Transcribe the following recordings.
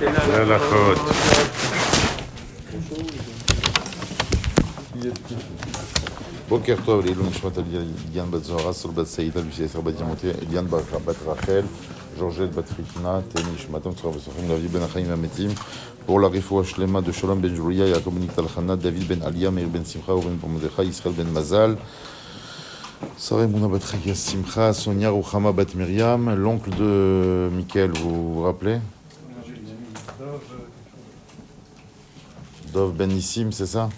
להלכות. בוקר טוב לעילוי נשמת אליאן בת זוהרה, סול בת סעידה, בשביל עשר בת ימותי, אליאן בת רחל, ג'ורג'ט בת חיתנה, תהא נשמתם צורה וסופרים לאבי בין החיים והמתים, pour la רפואה שלמה de Shalom ben Julia, יעקב בן טלחנה, דוד בן עליה, מאיר בן שמחה, אורן בן מרדכי, ישראל בן מזל, שרה אמונה בת חגיה שמחה, סוניה רוחמה בת מרים, l'oncle de Michael, vous vous rappelez Dov Benissim, c'est ça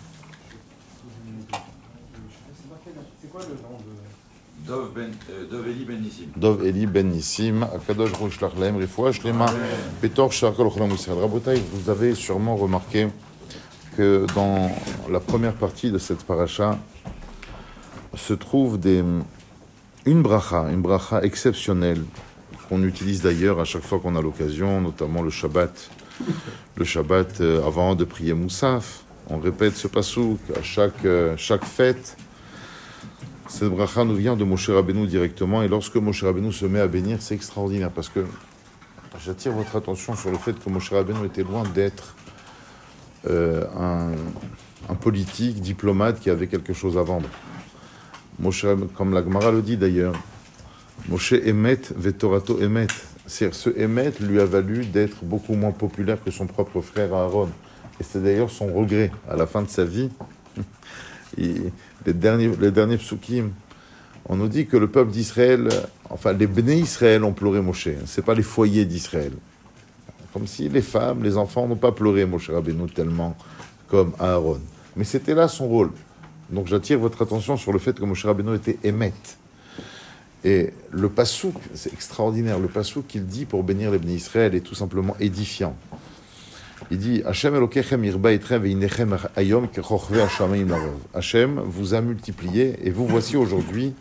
Dov, ben, euh, Dov Eli Ben Nissim. Dov Eli Benissim, Akadosh vous avez sûrement remarqué que dans la première partie de cette paracha se trouve une bracha, une bracha exceptionnelle qu'on utilise d'ailleurs à chaque fois qu'on a l'occasion, notamment le Shabbat. Le Shabbat euh, avant de prier Moussaf, on répète ce pasouk à chaque, euh, chaque fête. Cette bracha nous vient de Moshe Rabbeinu directement, et lorsque Moshe Rabbeinu se met à bénir, c'est extraordinaire, parce que j'attire votre attention sur le fait que Moshe Rabbeinu était loin d'être euh, un, politique, diplomate qui avait quelque chose à vendre. Moshe, comme la Gemara le dit d'ailleurs, Moshe Emet Vetorato Emet. Ce Emet lui a valu d'être beaucoup moins populaire que son propre frère Aaron. Et c'est d'ailleurs son regret à la fin de sa vie. Les derniers, les on nous dit que le peuple d'Israël, enfin les béné Israël ont pleuré Moshe. C'est pas les foyers d'Israël. Comme si les femmes, les enfants n'ont pas pleuré Moshe Rabbeinu tellement comme Aaron. Mais c'était là son rôle. Donc j'attire votre attention sur le fait que Moshe Rabbeinu était émet. Et le pasouk, c'est extraordinaire. Le pasouk qu'il dit pour bénir les béné Israël est tout simplement édifiant. Il dit Hachem ayom. Hachem vous a multiplié et vous voici aujourd'hui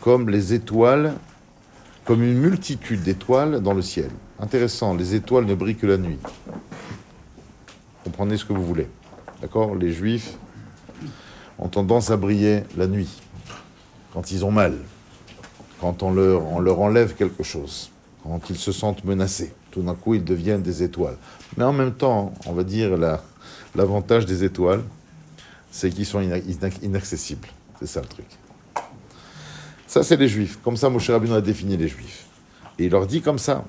comme les étoiles, comme une multitude d'étoiles dans le ciel. Intéressant, les étoiles ne brillent que la nuit. Comprenez ce que vous voulez. D'accord? Les juifs ont tendance à briller la nuit, quand ils ont mal, quand on leur, enlève quelque chose, quand ils se sentent menacés. Tout d'un coup, ils deviennent des étoiles. Mais en même temps, on va dire la- l'avantage des étoiles, c'est qu'ils sont ina- ina- inaccessibles. C'est ça le truc. Ça, c'est les juifs. Comme ça, Moshe Rabbeinu a défini les juifs. Et il leur dit comme ça.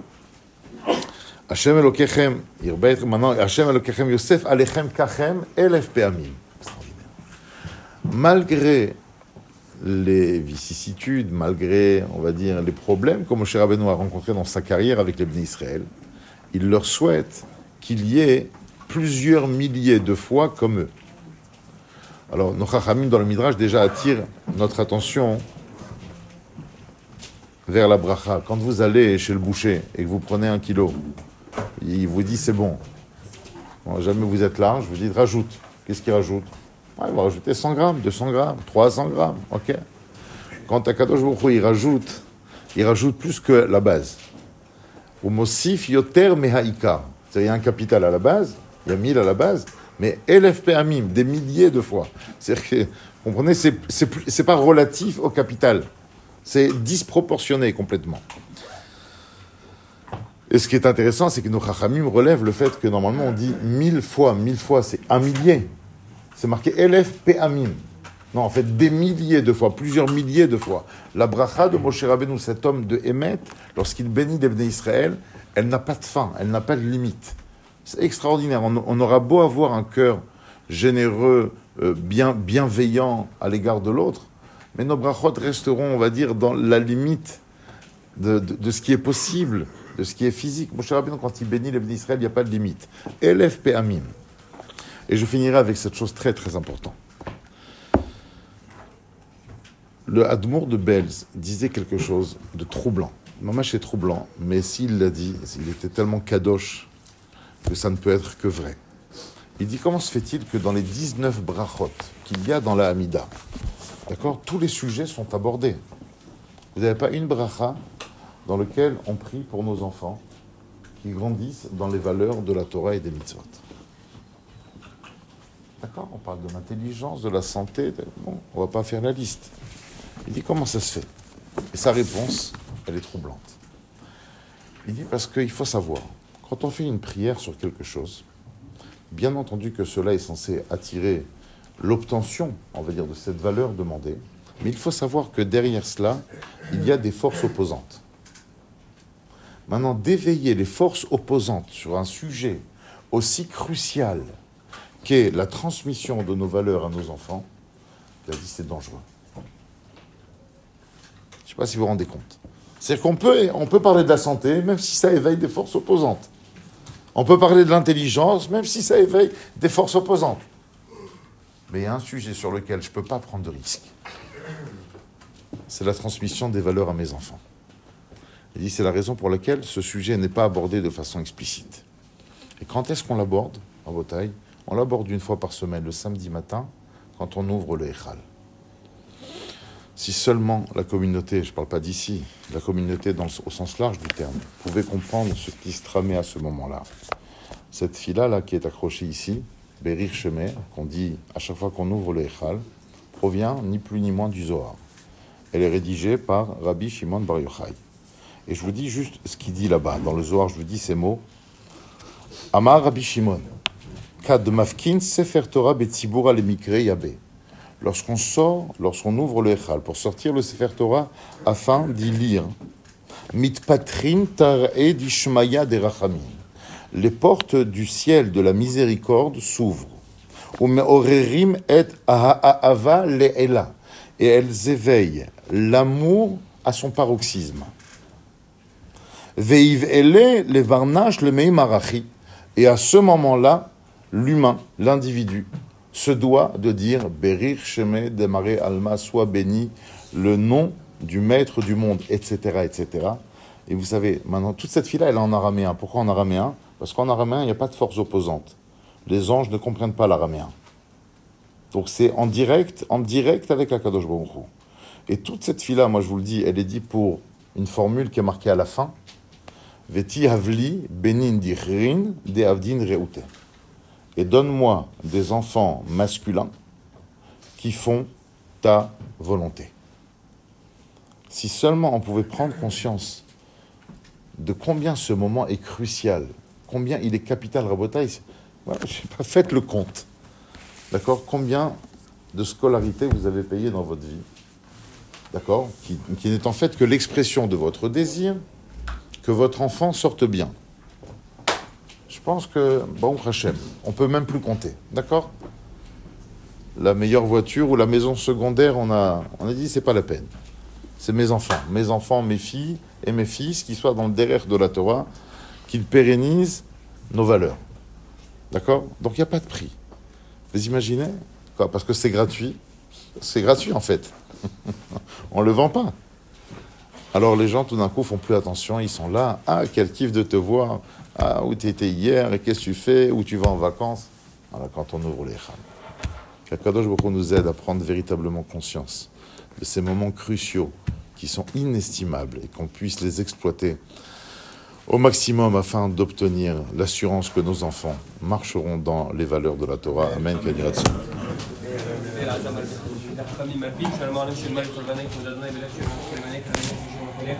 Hachem Elokechem, et- maintenant, Hachem Elokechem Yosef, Alechem Kachem, Elef Peamim. Malgré les vicissitudes, malgré, on va dire, les problèmes que Moshe Rabbeinu a rencontrés dans sa carrière avec les Bnei Israël, il leur souhaite qu'il y ait plusieurs milliers de fois comme eux. Alors, nos Chachamim dans le Midrash déjà attirent notre attention vers la bracha. Quand vous allez chez le boucher et que vous prenez un kilo, il vous dit c'est bon. Jamais vous êtes large, vous dites rajoute. Qu'est-ce qu'il rajoute? Il va rajouter 100 grammes, 200 grammes, 300 grammes, ok. Quand Akadosh Baruch il rajoute, il rajoute plus que la base. Yoter. C'est-à-dire, il y a un capital à la base, il y a 1000 à la base, mais LFP Amim, des milliers de fois. Vous comprenez, c'est, c'est, c'est pas relatif au capital. C'est disproportionné complètement. Et ce qui est intéressant, c'est que nos Chachamim relèvent le fait que normalement on dit mille fois, mille fois, c'est un millier. C'est marqué LFP Amim. Non, en fait, des milliers de fois, plusieurs milliers de fois. La bracha de Moshe Rabbeinu, cet homme de Hémet, lorsqu'il bénit les Israël, elle n'a pas de fin, elle n'a pas de limite. C'est extraordinaire. On, aura beau avoir un cœur généreux, euh, bien, bienveillant à l'égard de l'autre, mais nos brachot resteront, on va dire, dans la limite de, ce qui est possible, de ce qui est physique. Moshe Rabbeinu, quand il bénit les Israël, il n'y a pas de limite. LFP Amim. Et je finirai avec cette chose très très importante. Le Admour de Belz disait quelque chose de troublant. Mamash est troublant, mais s'il l'a dit, il était tellement kadosh que ça ne peut être que vrai. Il dit comment se fait-il que dans les 19 brachot qu'il y a dans la Hamida, d'accord, tous les sujets sont abordés? Vous n'avez pas une bracha dans laquelle on prie pour nos enfants qui grandissent dans les valeurs de la Torah et des mitzvot. D'accord On parle de l'intelligence, de la santé. Bon, on va pas faire la liste. Il dit comment ça se fait? Et sa réponse, elle est troublante. Il dit parce qu'il faut savoir Quand on fait une prière sur quelque chose, bien entendu que cela est censé attirer l'obtention, on va dire, de cette valeur demandée, mais il faut savoir que derrière cela, il y a des forces opposantes. Maintenant, d'éveiller les forces opposantes sur un sujet aussi crucial la transmission de nos valeurs à nos enfants, il a dit c'est dangereux. Je ne sais pas si vous vous rendez compte. C'est qu'on peut, on peut parler de la santé, même si ça éveille des forces opposantes. On peut parler de l'intelligence, même si ça éveille des forces opposantes. Mais il y a un sujet sur lequel je ne peux pas prendre de risque. C'est la transmission des valeurs à mes enfants. Il dit c'est la raison pour laquelle ce sujet n'est pas abordé de façon explicite. Et quand est-ce qu'on l'aborde en bataille On l'aborde une fois par semaine, le samedi matin, quand on ouvre le Echal. Si seulement la communauté, je ne parle pas d'ici, la communauté au sens large du terme, pouvait comprendre ce qui se tramait à ce moment-là. Cette fille-là là, qui est accrochée ici, Berir Shemer, qu'on dit à chaque fois qu'on ouvre le Echal, provient ni plus ni moins du Zohar. Elle est rédigée par Rabbi Shimon Bar Yochai. Et je vous dis juste ce qu'il dit là-bas. Dans le Zohar, je vous dis ces mots. Amar Rabbi Shimon. Kad mafkin sefer Torah betzibura le yabe. Lorsqu'on sort, lorsqu'on ouvre le Echal pour sortir le sefer Torah afin d'y lire. Mitpatrin tar'e dishmaya de rachamim. Les portes du ciel de la miséricorde s'ouvrent. Umeorerim et aha'ava le'ela. Et elles éveillent l'amour à son paroxysme. Veiv ele le varnash le marachi. Et à ce moment-là, l'humain, l'individu, se doit de dire Berir Sheme Demare Alma, soit béni le nom du maître du monde, etc., etc. Et vous savez, maintenant, toute cette fille-là, elle est en araméen. Pourquoi en araméen? Parce qu'en araméen, il n'y a pas de force opposante. Les anges ne comprennent pas l'araméen. Donc c'est en direct, en direct avec Akadosh Baruch Et toute cette fille-là, moi je vous le dis, elle est dit pour une formule qui est marquée à la fin, Veti havli benin de avdin reute. Et donne-moi des enfants masculins qui font ta volonté. Si seulement on pouvait prendre conscience de combien ce moment est crucial, combien il est capital, Rabotaï, faites le compte. D'accord? Combien de scolarité vous avez payé dans votre vie? D'accord? Qui n'est en fait que l'expression de votre désir que votre enfant sorte bien. Je pense que, bon, Hachem, on peut même plus compter. D'accord? La meilleure voiture ou la maison secondaire, on a, on a dit, c'est pas la peine. C'est mes enfants. Mes enfants, mes filles et mes fils qui soient dans le derrière de la Torah, qu'ils pérennisent nos valeurs. D'accord? Donc il n'y a pas de prix. Vous imaginez? Parce que c'est gratuit. C'est gratuit en fait. on ne le vend pas. Alors les gens, tout d'un coup, font plus attention, ils sont là. Ah, quel kiff de te voir. Ah, où tu étais hier, et qu'est-ce que tu fais, où tu vas en vacances? Voilà, quand on ouvre les khams. Qu'Akadosh beaucoup nous aide à prendre véritablement conscience de ces moments cruciaux qui sont inestimables et qu'on puisse les exploiter au maximum afin d'obtenir l'assurance que nos enfants marcheront dans les valeurs de la Torah. Amen.